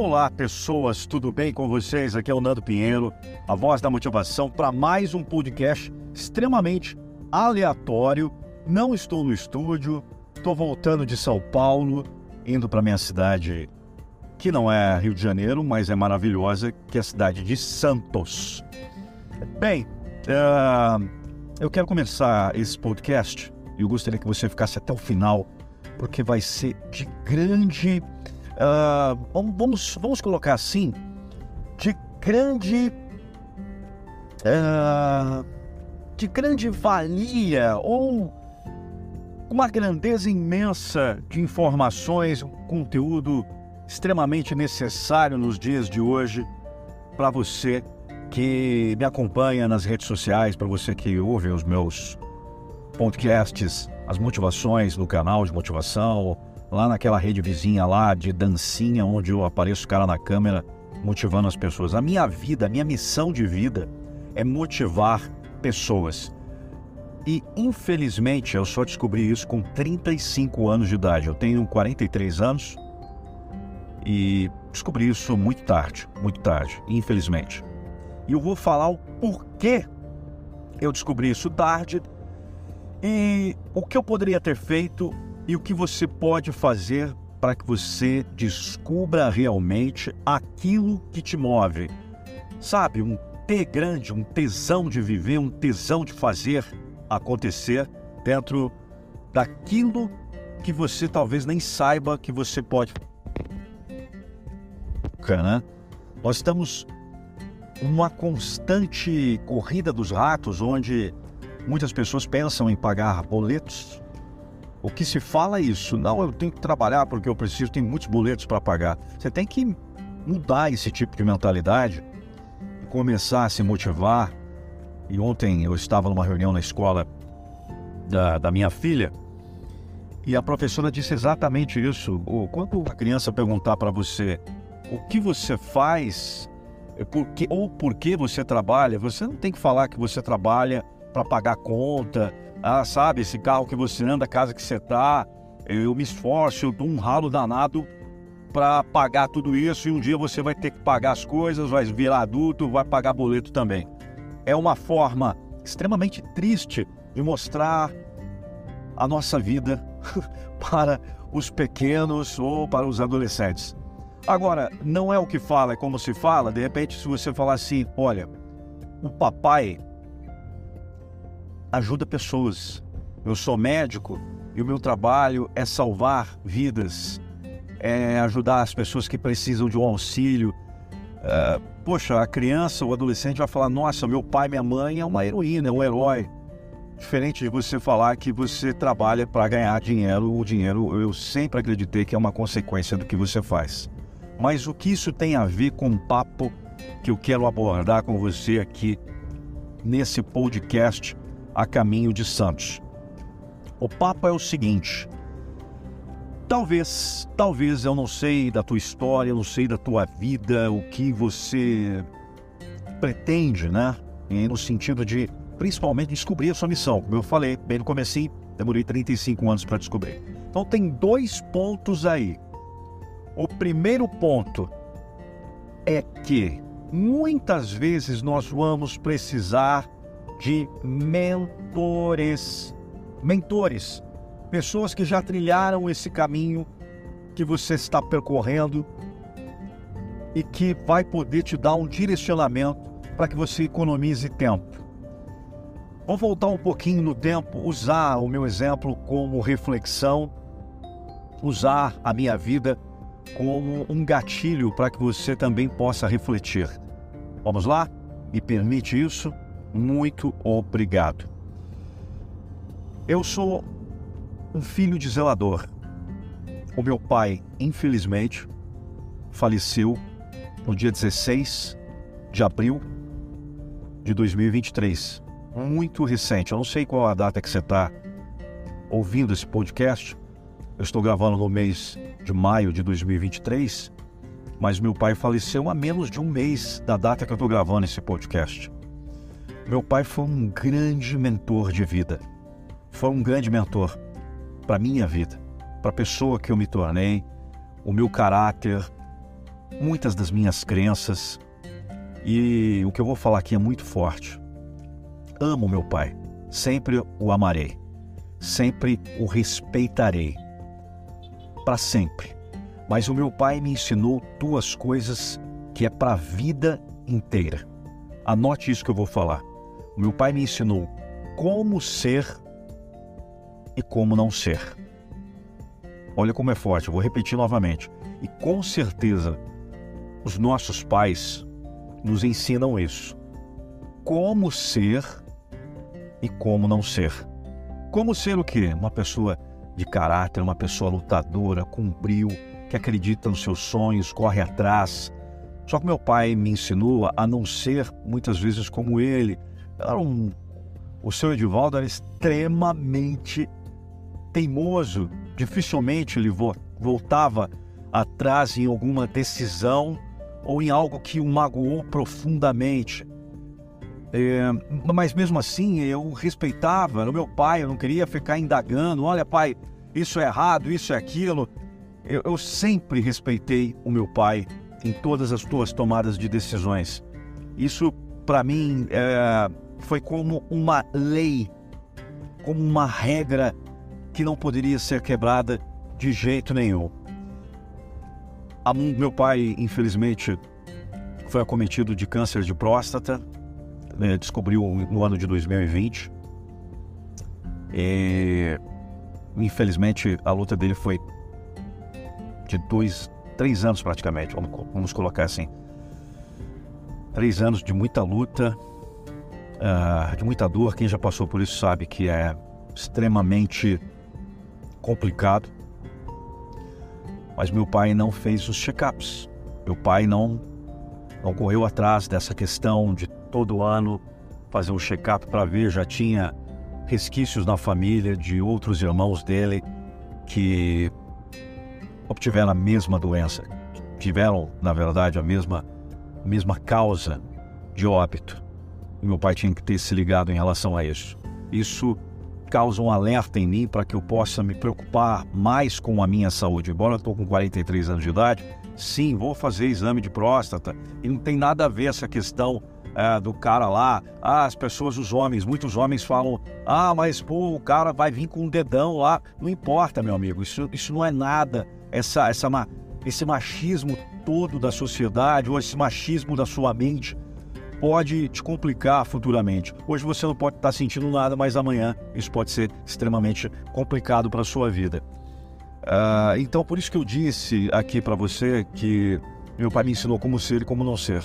Olá, pessoas, tudo bem com vocês? Aqui é o Nando Pinheiro, a voz da motivação, para mais um podcast extremamente aleatório. Não estou no estúdio, estou voltando de São Paulo, indo para minha cidade, que não é Rio de Janeiro, mas é maravilhosa, que é a cidade de Santos. Bem, uh, eu quero começar esse podcast e eu gostaria que você ficasse até o final, porque vai ser de grande uh, vamos, vamos colocar assim, de grande. Uh, de grande valia ou uma grandeza imensa de informações, um conteúdo extremamente necessário nos dias de hoje para você que me acompanha nas redes sociais, para você que ouve os meus podcasts, as motivações no canal de motivação, lá naquela rede vizinha lá de dancinha, onde eu apareço cara na câmera motivando as pessoas. A minha vida, a minha missão de vida é motivar pessoas. E infelizmente eu só descobri isso com 35 anos de idade. Eu tenho 43 anos e descobri isso muito tarde, muito tarde, infelizmente. E eu vou falar o porquê eu descobri isso tarde e o que eu poderia ter feito e o que você pode fazer para que você descubra realmente aquilo que te move. Sabe, um T grande, um tesão de viver, um tesão de fazer acontecer dentro daquilo que você talvez nem saiba que você pode. Né? Nós estamos numa constante corrida dos ratos, onde muitas pessoas pensam em pagar boletos o que se fala é isso. Não, eu tenho que trabalhar porque eu preciso, tem muitos boletos para pagar. Você tem que mudar esse tipo de mentalidade e começar a se motivar. E ontem eu estava numa reunião na escola da, da minha filha e a professora disse exatamente isso. Quando a criança perguntar para você o que você faz é ou por que você trabalha, você não tem que falar que você trabalha para pagar conta, ah, sabe, esse carro que você anda, a casa que você tá, eu me esforço, eu dou um ralo danado para pagar tudo isso e um dia você vai ter que pagar as coisas, vai virar adulto, vai pagar boleto também. É uma forma extremamente triste de mostrar a nossa vida para os pequenos ou para os adolescentes. Agora, não é o que fala, é como se fala. De repente, se você falar assim, olha, o papai ajuda pessoas. Eu sou médico e o meu trabalho é salvar vidas, é ajudar as pessoas que precisam de um auxílio. Uh, poxa, a criança, o adolescente vai falar: Nossa, meu pai, minha mãe é uma heroína, é um herói. Diferente de você falar que você trabalha para ganhar dinheiro, o dinheiro eu sempre acreditei que é uma consequência do que você faz. Mas o que isso tem a ver com o papo que eu quero abordar com você aqui nesse podcast a caminho de Santos. O papo é o seguinte: talvez, talvez eu não sei da tua história, não sei da tua vida, o que você pretende, né? No sentido de, principalmente, descobrir a sua missão. Como eu falei bem no começo, demorei 35 anos para descobrir. Então tem dois pontos aí. O primeiro ponto é que muitas vezes nós vamos precisar de mentores. Mentores, pessoas que já trilharam esse caminho que você está percorrendo e que vai poder te dar um direcionamento para que você economize tempo. Vou voltar um pouquinho no tempo, usar o meu exemplo como reflexão, usar a minha vida como um gatilho para que você também possa refletir. Vamos lá? Me permite isso? Muito obrigado. Eu sou um filho de zelador. O meu pai, infelizmente, faleceu no dia 16 de abril de 2023. Muito recente. Eu não sei qual a data que você está ouvindo esse podcast. Eu estou gravando no mês de maio de 2023, mas meu pai faleceu há menos de um mês da data que eu estou gravando esse podcast. Meu pai foi um grande mentor de vida. Foi um grande mentor para minha vida, para a pessoa que eu me tornei, o meu caráter, muitas das minhas crenças e o que eu vou falar aqui é muito forte. Amo meu pai, sempre o amarei, sempre o respeitarei, para sempre. Mas o meu pai me ensinou duas coisas que é para a vida inteira. Anote isso que eu vou falar. Meu pai me ensinou como ser e como não ser. Olha como é forte, eu vou repetir novamente. E com certeza, os nossos pais nos ensinam isso. Como ser e como não ser. Como ser o quê? Uma pessoa de caráter, uma pessoa lutadora, com brio, que acredita nos seus sonhos, corre atrás. Só que meu pai me ensinou a não ser muitas vezes como ele. Era um... O seu Edivaldo era extremamente teimoso, dificilmente ele voltava atrás em alguma decisão ou em algo que o magoou profundamente. É, mas mesmo assim eu respeitava, era o meu pai, eu não queria ficar indagando, olha pai, isso é errado, isso é aquilo. Eu, eu sempre respeitei o meu pai em todas as tuas tomadas de decisões. Isso para mim é, foi como uma lei, como uma regra que não poderia ser quebrada de jeito nenhum. A, meu pai, infelizmente, foi acometido de câncer de próstata, né, descobriu no ano de 2020. E, infelizmente, a luta dele foi de dois, três anos praticamente, vamos, vamos colocar assim. Três anos de muita luta, uh, de muita dor. Quem já passou por isso sabe que é extremamente complicado. Mas meu pai não fez os check-ups. Meu pai não, não correu atrás dessa questão de todo ano fazer um check-up para ver. Já tinha resquícios na família de outros irmãos dele que obtiveram a mesma doença, tiveram, na verdade, a mesma, mesma causa de óbito. E meu pai tinha que ter se ligado em relação a isso. Isso causa um alerta em mim para que eu possa me preocupar mais com a minha saúde. Embora eu estou com 43 anos de idade, sim, vou fazer exame de próstata e não tem nada a ver essa questão é, do cara lá. Ah, as pessoas, os homens, muitos homens falam: ah, mas pô, o cara vai vir com um dedão lá. Não importa, meu amigo, isso, isso não é nada. Essa, essa, esse machismo todo da sociedade ou esse machismo da sua mente pode te complicar futuramente. Hoje você não pode estar sentindo nada, mas amanhã isso pode ser extremamente complicado para a sua vida. Uh, então, por isso que eu disse aqui para você que meu pai me ensinou como ser e como não ser.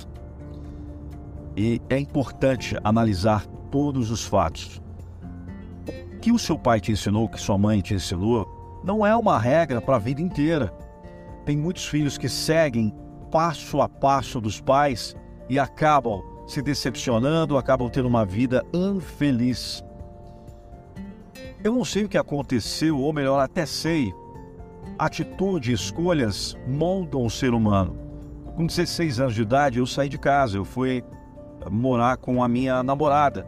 E é importante analisar todos os fatos. O que o seu pai te ensinou, que sua mãe te ensinou, não é uma regra para a vida inteira. Tem muitos filhos que seguem passo a passo dos pais e acabam se decepcionando, acabam tendo uma vida infeliz. Eu não sei o que aconteceu, ou melhor, até sei. Atitude e escolhas moldam o ser humano. Com 16 anos de idade, eu saí de casa, eu fui morar com a minha namorada.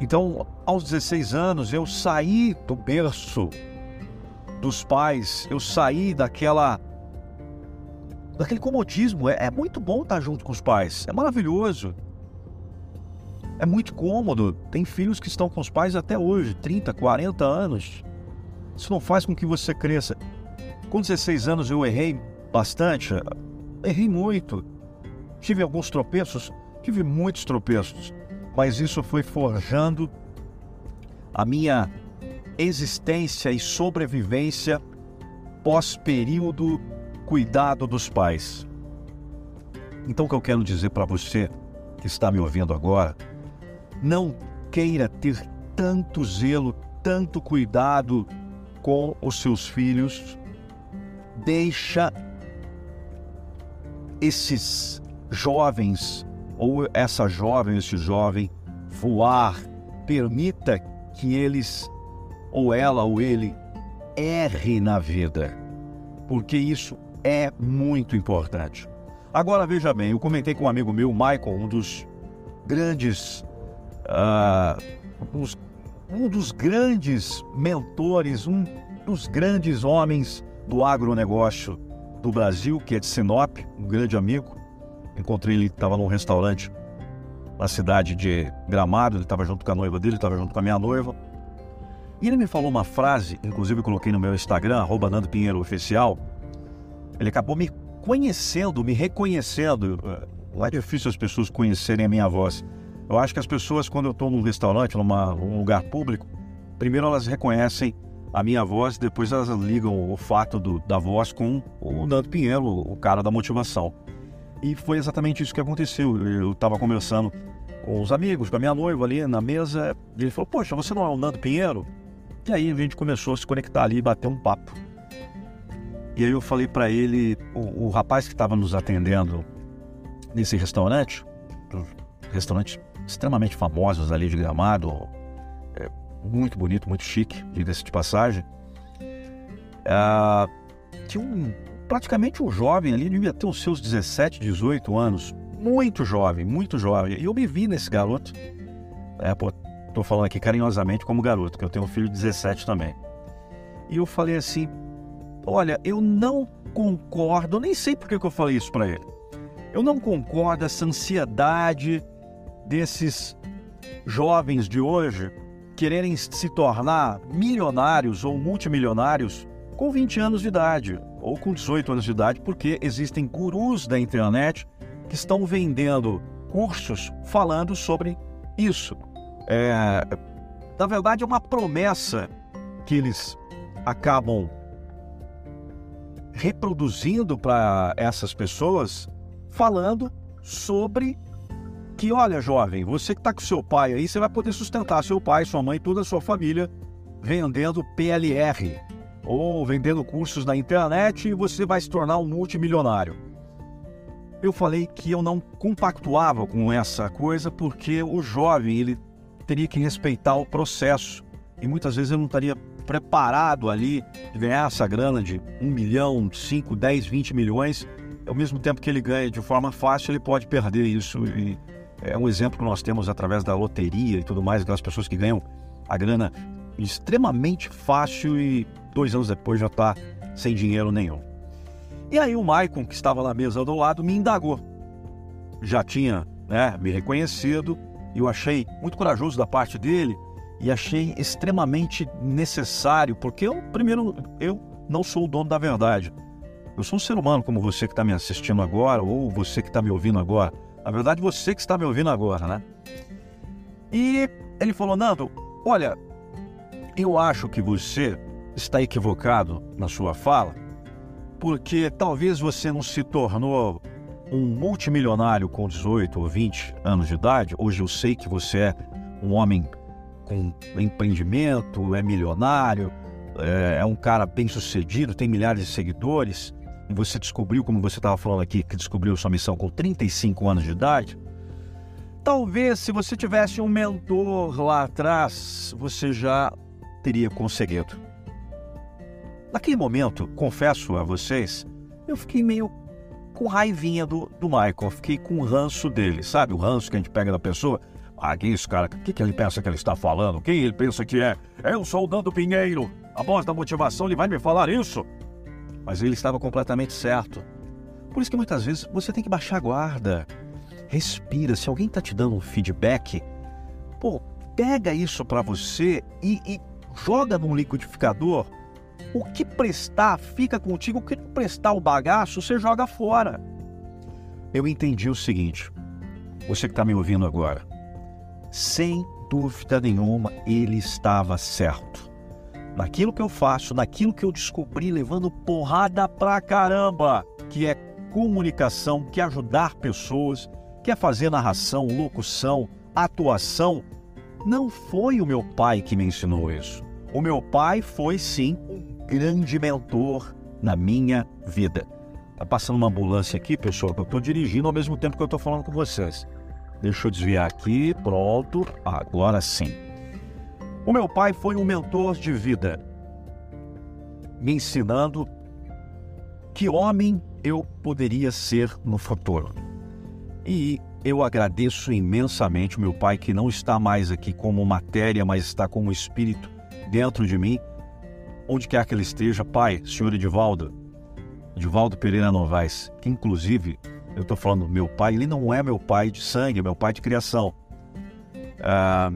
Então, aos 16 anos, eu saí do berço dos pais, eu saí daquela daquele comodismo. É, é muito bom estar junto com os pais, é maravilhoso. É muito cômodo. Tem filhos que estão com os pais até hoje, 30, 40 anos. Isso não faz com que você cresça. Com 16 anos eu errei bastante, errei muito. Tive alguns tropeços, tive muitos tropeços, mas isso foi forjando a minha existência e sobrevivência pós-período cuidado dos pais. Então, o que eu quero dizer para você que está me ouvindo agora, não queira ter tanto zelo, tanto cuidado com os seus filhos. Deixa esses jovens ou essa jovem, esse jovem voar. Permita que eles ou ela ou ele erre na vida, porque isso é muito importante. Agora veja bem, eu comentei com um amigo meu, Michael, um dos grandes, uh, um, um dos grandes mentores, um dos grandes homens do agronegócio do Brasil, que é de Sinop, um grande amigo. Encontrei ele, estava num restaurante na cidade de Gramado, ele estava junto com a noiva dele, estava junto com a minha noiva. E ele me falou uma frase, inclusive eu coloquei no meu Instagram, arroba Nando Pinheiro Oficial. Ele acabou me conhecendo, me reconhecendo. Não é difícil as pessoas conhecerem a minha voz. Eu acho que as pessoas, quando eu estou num restaurante, num lugar público, primeiro elas reconhecem a minha voz, depois elas ligam o fato do, da voz com o Nando Pinheiro, o cara da motivação. E foi exatamente isso que aconteceu. Eu estava conversando com os amigos, com a minha noiva ali na mesa, e ele falou: Poxa, você não é o Nando Pinheiro? E aí a gente começou a se conectar ali e bater um papo. E aí eu falei para ele, o, o, rapaz que estava nos atendendo nesse restaurante, restaurantes extremamente famosos ali de Gramado, é, muito bonito, muito chique, diga-se de passagem. É, tinha um praticamente um jovem ali, devia ter os seus 17, 18 anos. Muito jovem, muito jovem. E eu me vi nesse garoto. É, pô, tô falando aqui carinhosamente como garoto, que eu tenho um filho de 17 também. E eu falei assim: olha, eu não concordo, nem sei por que eu falei isso para ele. Eu não concordo essa ansiedade desses jovens de hoje quererem se tornar milionários ou multimilionários com 20 anos de idade ou com 18 anos de idade, porque existem gurus da internet que estão vendendo cursos falando sobre isso. É, na verdade, é uma promessa que eles acabam reproduzindo para essas pessoas, falando sobre que, olha, jovem, você que está com seu pai aí, você vai poder sustentar seu pai, sua mãe, toda a sua família vendendo PLR, ou vendendo cursos na internet e você vai se tornar um multimilionário. Eu falei que eu não compactuava com essa coisa porque o jovem ele teria que respeitar o processo e muitas vezes eu não estaria preparado ali de ganhar essa grana de um milhão, cinco, dez, vinte milhões. Ao mesmo tempo que ele ganha de forma fácil, ele pode perder isso. E é um exemplo que nós temos através da loteria e tudo mais, aquelas pessoas que ganham a grana extremamente fácil e dois anos depois já está sem dinheiro nenhum. E aí o Maicon, que estava na mesa do lado, me indagou. Já tinha né, me reconhecido eu achei muito corajoso da parte dele e achei extremamente necessário, porque eu, primeiro, eu não sou o dono da verdade. Eu sou um ser humano como você que está me assistindo agora ou você que está me ouvindo agora. Na verdade, você que está me ouvindo agora, né? E ele falou, Nando, olha, eu acho que você está equivocado na sua fala, porque talvez você não se tornou um multimilionário com 18 ou 20 anos de idade. Hoje eu sei que você é um homem com empreendimento, é milionário, é, é um cara bem sucedido, tem milhares de seguidores. E você descobriu, como você estava falando aqui, que descobriu sua missão com 35 anos de idade. Talvez se você tivesse um mentor lá atrás, você já teria conseguido. Naquele momento, confesso a vocês, eu fiquei meio com raivinha do, do Michael, fiquei com o ranço dele, sabe? O ranço que a gente pega da pessoa. Ah, isso, cara? O que, que ele pensa que ele está falando? Quem ele pensa que é? Eu sou o Nando Pinheiro, a voz da motivação, ele vai me falar isso? Mas ele estava completamente certo. Por isso que muitas vezes você tem que baixar a guarda. Respira. Se alguém está te dando um feedback, pô, pega isso para você e, e joga num liquidificador o que prestar fica contigo, o que não prestar o bagaço, você joga fora. Eu entendi o seguinte, você que está me ouvindo agora, sem dúvida nenhuma, ele estava certo. Naquilo que eu faço, naquilo que eu descobri, levando porrada pra caramba, que é comunicação, que é ajudar pessoas, que é fazer narração, locução, atuação, não foi o meu pai que me ensinou isso. O meu pai foi sim um grande mentor na minha vida. Tá passando uma ambulância aqui, pessoal, que eu estou dirigindo ao mesmo tempo que eu estou falando com vocês. Deixa eu desviar aqui, pronto, agora sim. O meu pai foi um mentor de vida, me ensinando que homem eu poderia ser no futuro. E eu agradeço imensamente o meu pai que não está mais aqui como matéria, mas está como espírito dentro de mim onde quer que ele esteja, Pai, Senhor Edivaldo, Divaldo Pereira Novaes, que inclusive, eu estou falando meu pai, ele não é meu pai de sangue, é meu pai de criação. Ah,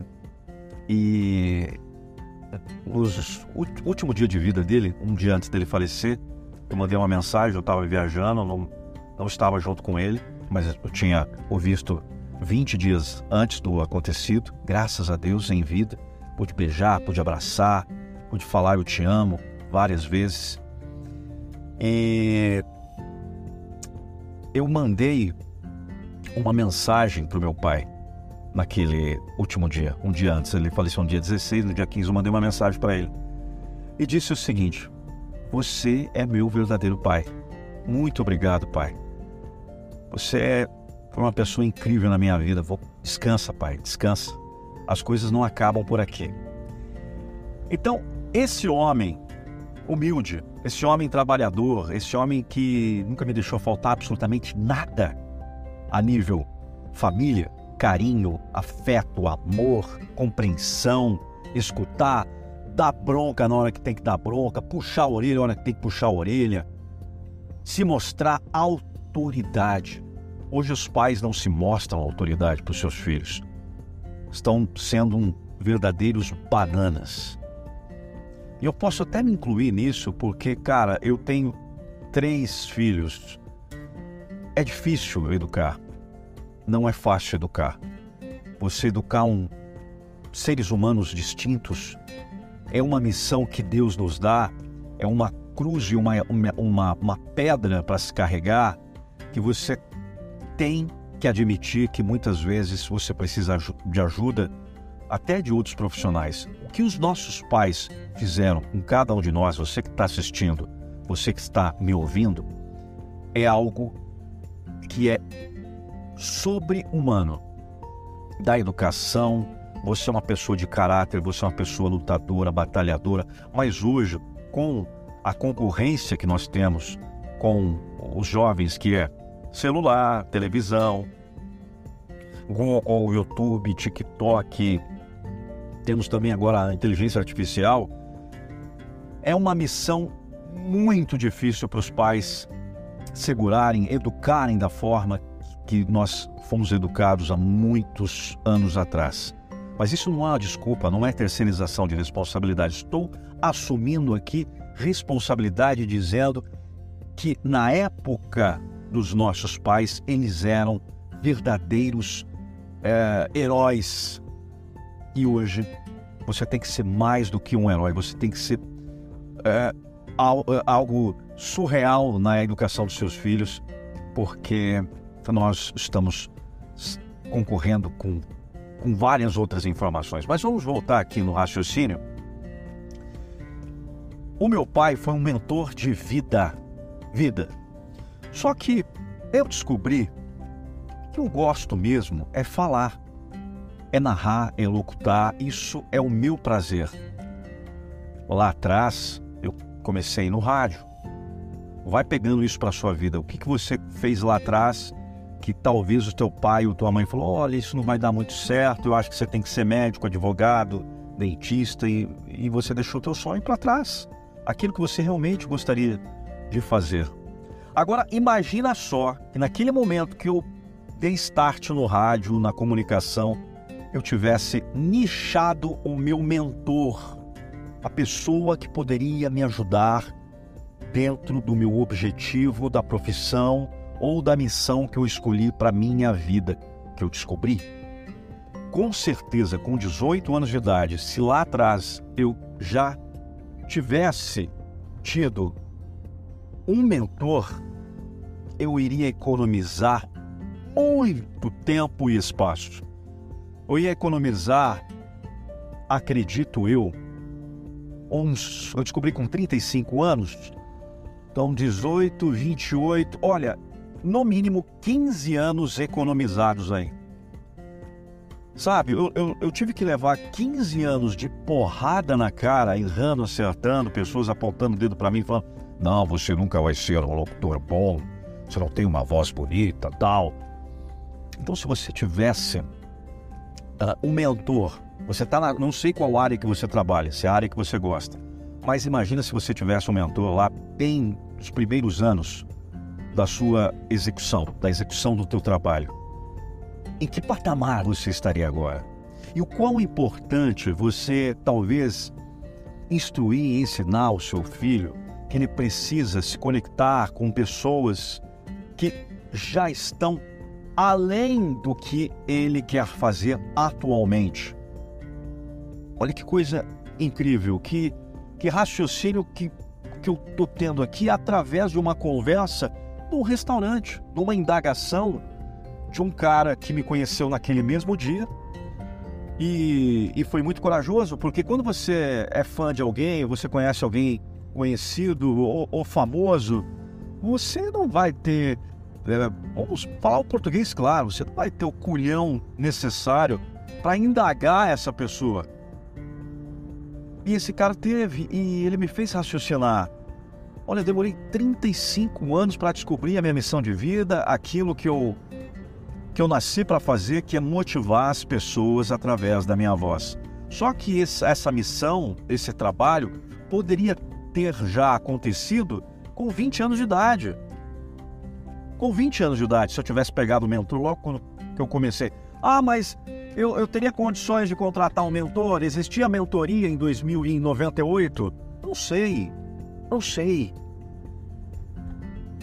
e no último dia de vida dele, um dia antes dele falecer, eu mandei uma mensagem, eu estava viajando, não, não estava junto com ele, mas eu tinha o visto 20 dias antes do acontecido, graças a Deus, em vida. Pude beijar, pude abraçar, pude falar eu te amo várias vezes. E eu mandei uma mensagem para o meu pai naquele último dia, um dia antes. Ele faleceu no dia 16, no dia 15 eu mandei uma mensagem para ele. E disse o seguinte: Você é meu verdadeiro pai. Muito obrigado, pai. Você é uma pessoa incrível na minha vida. Vou... Descansa, pai, descansa. As coisas não acabam por aqui. Então, esse homem humilde, esse homem trabalhador, esse homem que nunca me deixou faltar absolutamente nada a nível família, carinho, afeto, amor, compreensão, escutar, dar bronca na hora que tem que dar bronca, puxar a orelha na hora que tem que puxar a orelha, se mostrar autoridade. Hoje os pais não se mostram autoridade para os seus filhos. Estão sendo verdadeiros bananas. E eu posso até me incluir nisso porque, cara, eu tenho três filhos. É difícil educar. Não é fácil educar. Você educar um seres humanos distintos é uma missão que Deus nos dá, é uma cruz e uma, uma, uma pedra para se carregar que você tem que admitir que muitas vezes você precisa de ajuda até de outros profissionais. O que os nossos pais fizeram com cada um de nós, você que está assistindo, você que está me ouvindo, é algo que é sobre-humano. Da educação, você é uma pessoa de caráter, você é uma pessoa lutadora, batalhadora, mas hoje, com a concorrência que nós temos com os jovens, que é celular, televisão, Google, YouTube, TikTok, temos também agora a inteligência artificial, é uma missão muito difícil para os pais segurarem, educarem da forma que nós fomos educados há muitos anos atrás. Mas isso não é uma desculpa, não é terceirização de responsabilidade. Estou assumindo aqui responsabilidade dizendo que na época dos nossos pais eles eram verdadeiros é, heróis e hoje você tem que ser mais do que um herói, você tem que ser é, é, algo surreal na educação dos seus filhos, porque nós estamos concorrendo com, com várias outras informações. Mas vamos voltar aqui no raciocínio. O meu pai foi um mentor de vida, vida. Só que eu descobri que eu gosto mesmo é falar é narrar, é locutar, isso é o meu prazer. Lá atrás, eu comecei no rádio. Vai pegando isso para sua vida. O que, que você fez lá atrás que talvez o teu pai ou tua mãe falou: olha, isso não vai dar muito certo, eu acho que você tem que ser médico, advogado, dentista, e, e você deixou o teu sonho para trás. Aquilo que você realmente gostaria de fazer. Agora, imagina só que naquele momento que eu dei start no rádio, na comunicação, eu tivesse nichado o meu mentor, a pessoa que poderia me ajudar dentro do meu objetivo, da profissão ou da missão que eu escolhi para minha vida, que eu descobri. Com certeza, com 18 anos de idade, se lá atrás eu já tivesse tido um mentor, eu iria economizar muito tempo e espaço eu ia economizar, acredito eu, uns. Eu descobri com 35 anos, então 18, 28, olha, no mínimo 15 anos economizados aí. Sabe, eu, eu, eu, tive que levar 15 anos de porrada na cara, errando, acertando, pessoas apontando o dedo para mim, falando: Não, você nunca vai ser um locutor bom, você não tem uma voz bonita, tal. Então, se você tivesse uh, um mentor. Você está na, não sei qual área que você trabalha, se é a área que você gosta, mas imagina se você tivesse um mentor lá bem dos primeiros anos da sua execução, da execução do teu trabalho, em que patamar você estaria agora? E o quão importante você talvez instruir e ensinar o seu filho que ele precisa se conectar com pessoas que já estão além do que ele quer fazer atualmente. Olha que coisa incrível, que, que raciocínio que, que eu estou tendo aqui através de uma conversa num restaurante, numa indagação de um cara que me conheceu naquele mesmo dia e, e foi muito corajoso, porque quando você é fã de alguém, você conhece alguém conhecido ou, ou famoso, você não vai ter. É, vamos falar o português claro, você não vai ter o culhão necessário para indagar essa pessoa. E esse cara teve, e ele me fez raciocinar. Olha, eu demorei 35 anos para descobrir a minha missão de vida, aquilo que eu que eu nasci para fazer, que é motivar as pessoas através da minha voz. Só que essa missão, esse trabalho, poderia ter já acontecido com 20 anos de idade. Com 20 anos de idade, se eu tivesse pegado o mentor logo quando eu comecei. Ah, mas eu, eu teria condições de contratar um mentor? Existia mentoria em 2098? Não sei, não sei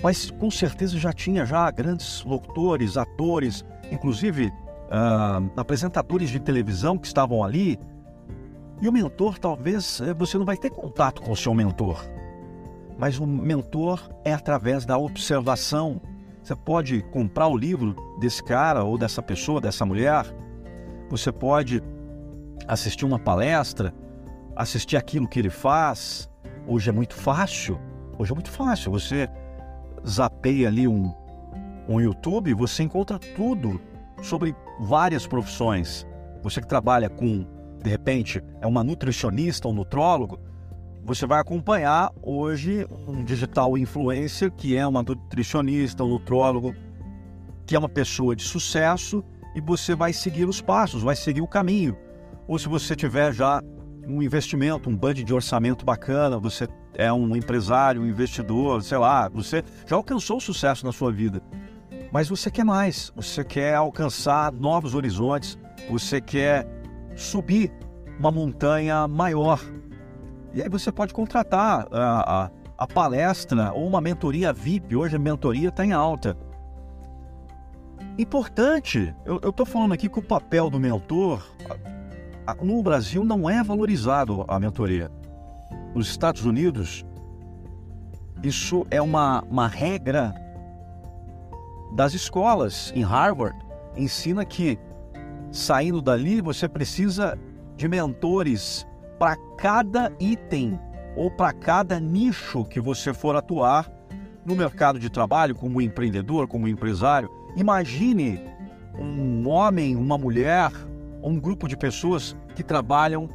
mas com certeza já tinha já grandes locutores, atores, inclusive uh, apresentadores de televisão que estavam ali. E o mentor, talvez eh, você não vai ter contato com o seu mentor, mas o mentor é através da observação. Você pode comprar o livro desse cara ou dessa pessoa, dessa mulher. Você pode assistir uma palestra, assistir aquilo que ele faz. Hoje é muito fácil. Hoje é muito fácil. Você zapeia ali um, um YouTube, você encontra tudo sobre várias profissões. Você que trabalha com, de repente, é uma nutricionista, um nutrólogo, você vai acompanhar hoje um digital influencer que é uma nutricionista, um nutrólogo, que é uma pessoa de sucesso e você vai seguir os passos, vai seguir o caminho. Ou se você tiver já um investimento, um budget de orçamento bacana, você é um empresário, um investidor, sei lá, você já alcançou o sucesso na sua vida. Mas você quer mais, você quer alcançar novos horizontes, você quer subir uma montanha maior. E aí você pode contratar a, a, a palestra ou uma mentoria VIP. Hoje a mentoria está em alta. Importante, eu estou falando aqui que o papel do mentor no Brasil não é valorizado a mentoria nos Estados Unidos, isso é uma, uma regra das escolas. Em Harvard, ensina que saindo dali você precisa de mentores para cada item ou para cada nicho que você for atuar no mercado de trabalho, como empreendedor, como empresário. Imagine um homem, uma mulher, um grupo de pessoas que trabalham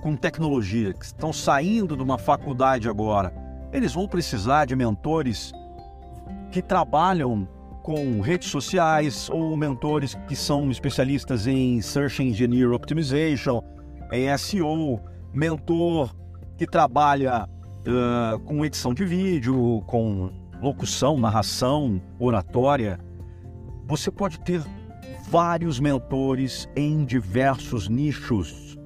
com tecnologia, que estão saindo de uma faculdade agora, eles vão precisar de mentores que trabalham com redes sociais ou mentores que são especialistas em Search Engine Optimization, em SEO, mentor que trabalha uh, com edição de vídeo, com locução, narração, oratória. Você pode ter vários mentores em diversos nichos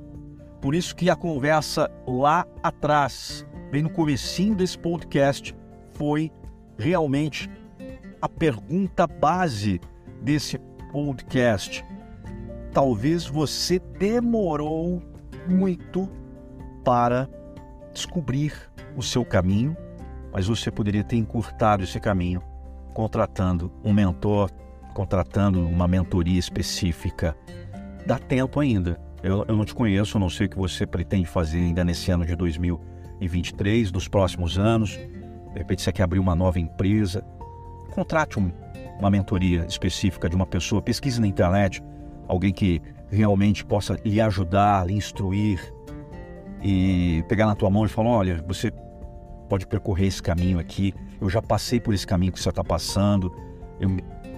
por isso que a conversa lá atrás, bem no comecinho desse podcast, foi realmente a pergunta base desse podcast. Talvez você demorou muito para descobrir o seu caminho, mas você poderia ter encurtado esse caminho contratando um mentor, contratando uma mentoria específica. Dá tempo ainda. Eu, eu não te conheço, não sei o que você pretende fazer ainda nesse ano de 2023, dos próximos anos. De repente você quer abrir uma nova empresa. Contrate um, uma mentoria específica de uma pessoa, pesquise na internet alguém que realmente possa lhe ajudar, lhe instruir e pegar na tua mão e falar: olha, você pode percorrer esse caminho aqui. Eu já passei por esse caminho que você está passando. Eu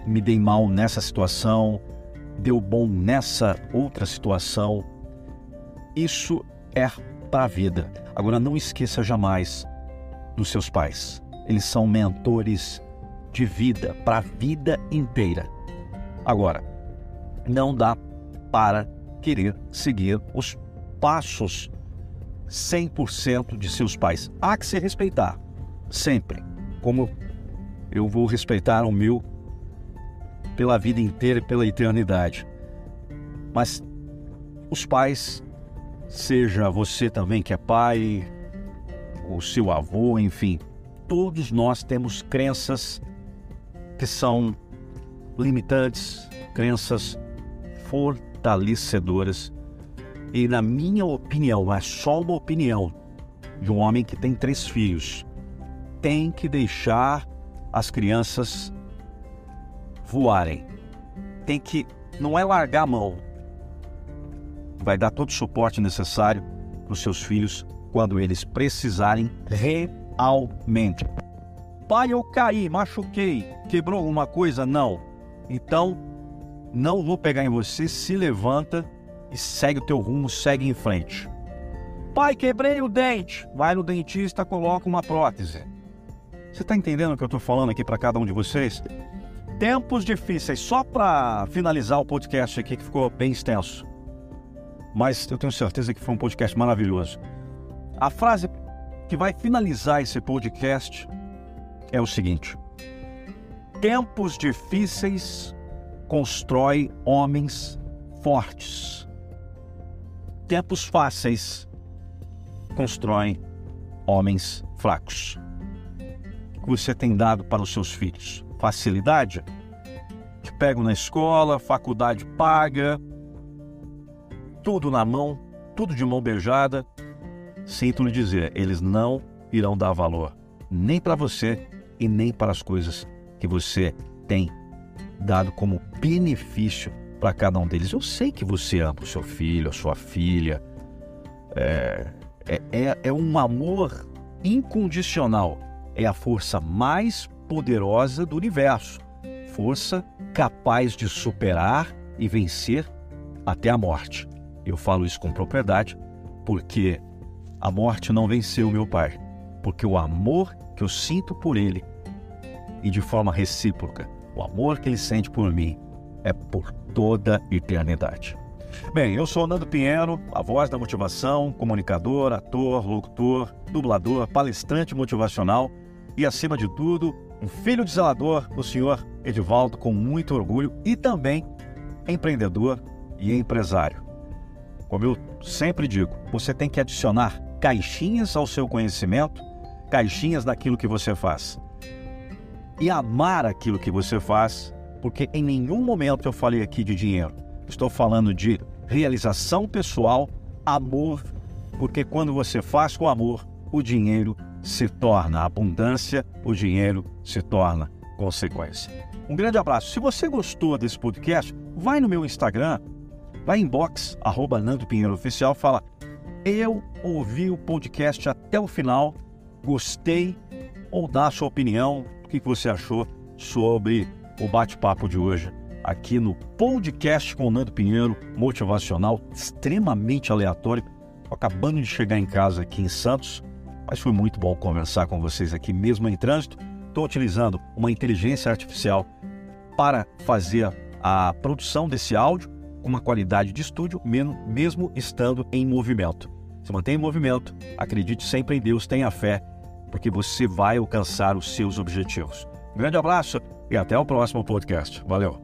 me dei mal nessa situação deu bom nessa outra situação. Isso é para a vida. Agora não esqueça jamais dos seus pais. eles são mentores de vida, para a vida inteira. Agora, não dá para querer seguir os passos 100% de seus pais. Há que se respeitar, sempre. Como eu vou respeitar o meu pela vida inteira e pela eternidade. Mas os pais, seja você também que é pai, o seu avô, enfim, todos nós temos crenças que são limitantes, crenças fortalecedoras. E na minha opinião, é só uma opinião de um homem que tem três filhos, tem que deixar as crianças voarem. Tem que não é largar a mão. Vai dar todo o suporte necessário para os seus filhos quando eles precisarem realmente. Pai, eu caí, machuquei, quebrou alguma coisa? Não. Então, não vou pegar em você, se levanta e segue o teu rumo, segue em frente. Pai, quebrei o dente. Vai no dentista, coloca uma prótese. Você está entendendo o que eu estou falando aqui para cada um de vocês? Tempos difíceis. Só para finalizar o podcast aqui, que ficou bem extenso. Mas eu tenho certeza que foi um podcast maravilhoso. A frase que vai finalizar esse podcast é o seguinte: Tempos difíceis constrói homens fortes. Tempos fáceis constroem homens fracos. O que você tem dado para os seus filhos? Facilidade? Te pegam na escola, faculdade paga, tudo na mão, tudo de mão beijada. Sinto lhe dizer, eles não irão dar valor nem para você e nem para as coisas que você tem dado como benefício para cada um deles. Eu sei que você ama o seu filho, a sua filha. É, é, é, é um amor incondicional. É a força mais poderosa do universo. Força capaz de superar e vencer até a morte. Eu falo isso com propriedade porque a morte não venceu meu pai. Porque o amor que eu sinto por ele e de forma recíproca, o amor que ele sente por mim é por toda eternidade. Bem, eu sou Nando Pinheiro, a voz da motivação, comunicador, ator, locutor, dublador, palestrante motivacional e, acima de tudo, um filho de zelador do senhor Edivaldo com muito orgulho e também empreendedor e empresário. Como eu sempre digo, você tem que adicionar caixinhas ao seu conhecimento, caixinhas daquilo que você faz e amar aquilo que você faz, porque em nenhum momento eu falei aqui de dinheiro. Estou falando de realização pessoal, amor, porque quando você faz com amor, o dinheiro se torna abundância, o dinheiro se torna consequência. Um grande abraço. Se você gostou desse podcast, vai no meu Instagram, vai em box, arroba Nando Pinheiro Oficial, fala, eu ouvi o podcast até o final, gostei, ou dá a sua opinião, que você achou sobre o bate-papo de hoje aqui no podcast com o Nando Pinheiro, motivacional, extremamente aleatório. acabando de chegar em casa aqui em Santos, mas foi muito bom conversar com vocês aqui, mesmo em trânsito. Estou utilizando uma inteligência artificial para fazer a produção desse áudio com uma qualidade de estúdio, mesmo estando em movimento. Se mantém em movimento, acredite sempre em Deus, tenha fé porque você vai alcançar os seus objetivos. Grande abraço e até o próximo podcast. Valeu!